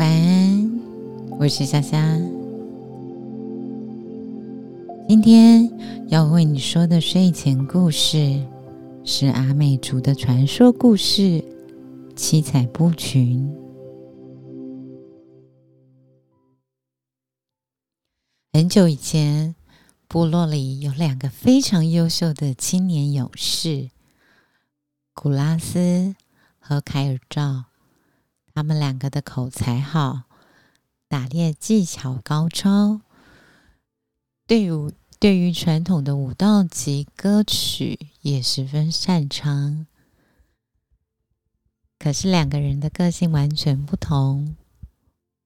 晚安我是夏夏。今天要为你说的睡前故事是阿美族的传说故事《七彩布裙》。很久以前，部落里有两个非常优秀的青年勇士，古拉斯和凯尔赵。他们两个的口才好，打猎技巧高超，对于对于传统的舞蹈及歌曲也十分擅长。可是两个人的个性完全不同。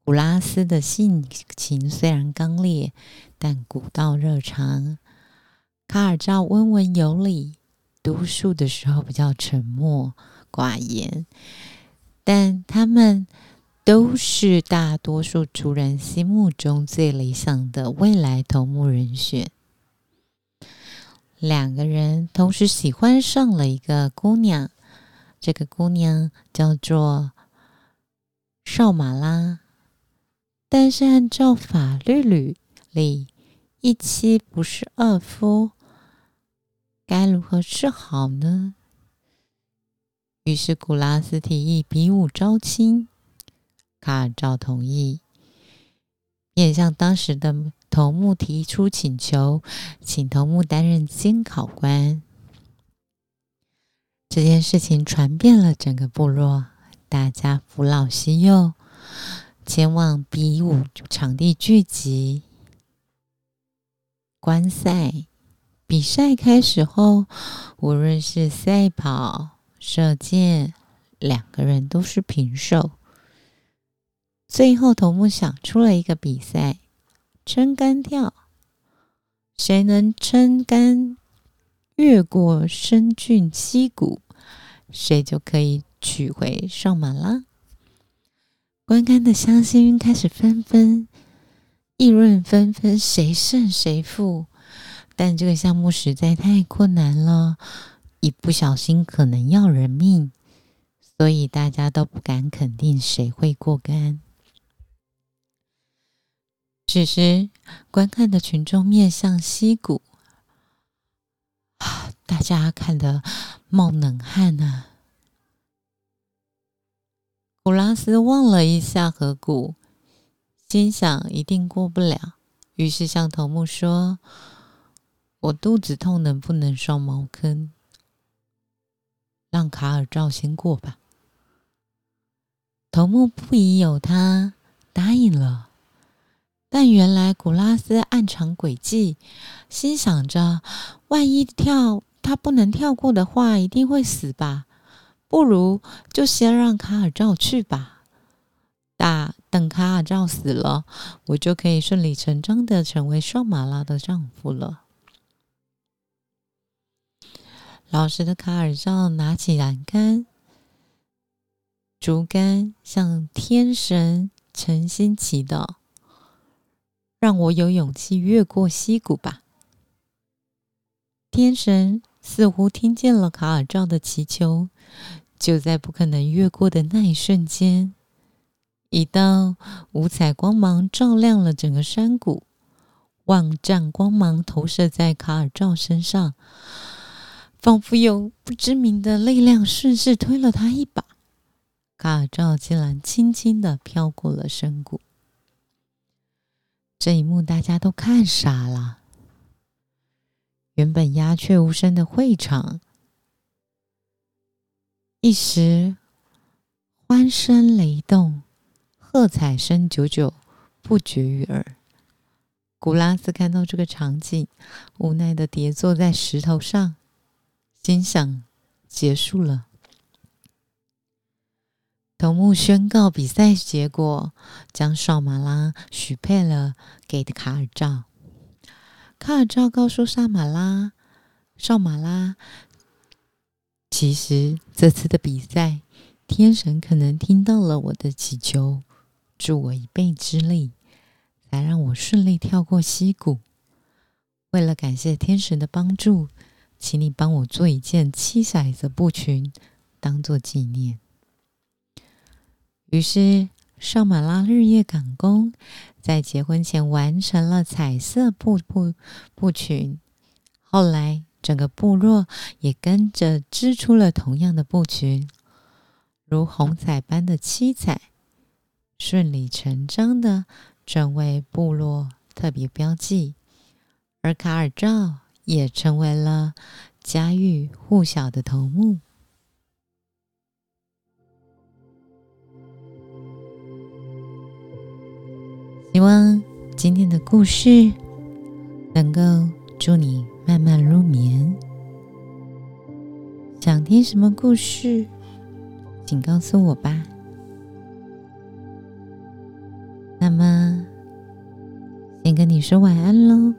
古拉斯的性情虽然刚烈，但古道热肠；卡尔赵温文有礼，读书的时候比较沉默寡言。但他们都是大多数族人心目中最理想的未来头目人选。两个人同时喜欢上了一个姑娘，这个姑娘叫做少马拉。但是按照法律里，一妻不是二夫，该如何是好呢？于是古拉斯提议比武招亲，卡尔赵同意，便向当时的头目提出请求，请头目担任监考官。这件事情传遍了整个部落，大家扶老携幼。前往比武场地聚集，观赛。比赛开始后，无论是赛跑、射箭，两个人都是平手。最后，头目想出了一个比赛：撑杆跳。谁能撑杆越过深峻溪谷，谁就可以取回上马啦。观看的乡亲开始纷纷议论纷纷，谁胜谁负。但这个项目实在太困难了，一不小心可能要人命，所以大家都不敢肯定谁会过关。此时，观看的群众面向溪谷，大家看得冒冷汗啊。古拉斯望了一下河谷，心想一定过不了，于是向头目说：“我肚子痛，能不能上茅坑，让卡尔赵先过吧？”头目不疑有他，答应了。但原来古拉斯暗藏诡计，心想着：万一跳他不能跳过的话，一定会死吧。不如就先让卡尔赵去吧。大等卡尔赵死了，我就可以顺理成章的成为双马拉的丈夫了。老实的卡尔照拿起栏杆、竹竿，向天神诚心祈祷：“让我有勇气越过溪谷吧。”天神似乎听见了卡尔照的祈求。就在不可能越过的那一瞬间，一道五彩光芒照亮了整个山谷，万丈光芒投射在卡尔照身上，仿佛有不知名的力量顺势推了他一把，卡尔赵竟然轻轻的飘过了山谷。这一幕大家都看傻了，原本鸦雀无声的会场。一时欢声雷动，喝彩声久久不绝于耳。古拉斯看到这个场景，无奈的跌坐在石头上，心想：结束了。头目宣告比赛结果，将少马拉许配了给卡尔赵。卡尔赵告诉萨马拉：少马拉。其实这次的比赛，天神可能听到了我的祈求，助我一臂之力，才让我顺利跳过溪谷。为了感谢天神的帮助，请你帮我做一件七色的布裙，当做纪念。于是上马拉日夜赶工，在结婚前完成了彩色布布布裙。后来，整个部落也跟着织出了同样的布裙，如虹彩般的七彩，顺理成章的成为部落特别标记。而卡尔照也成为了家喻户晓的头目。希望今天的故事能够助你慢慢入眠。想听什么故事，请告诉我吧。那么，先跟你说晚安喽。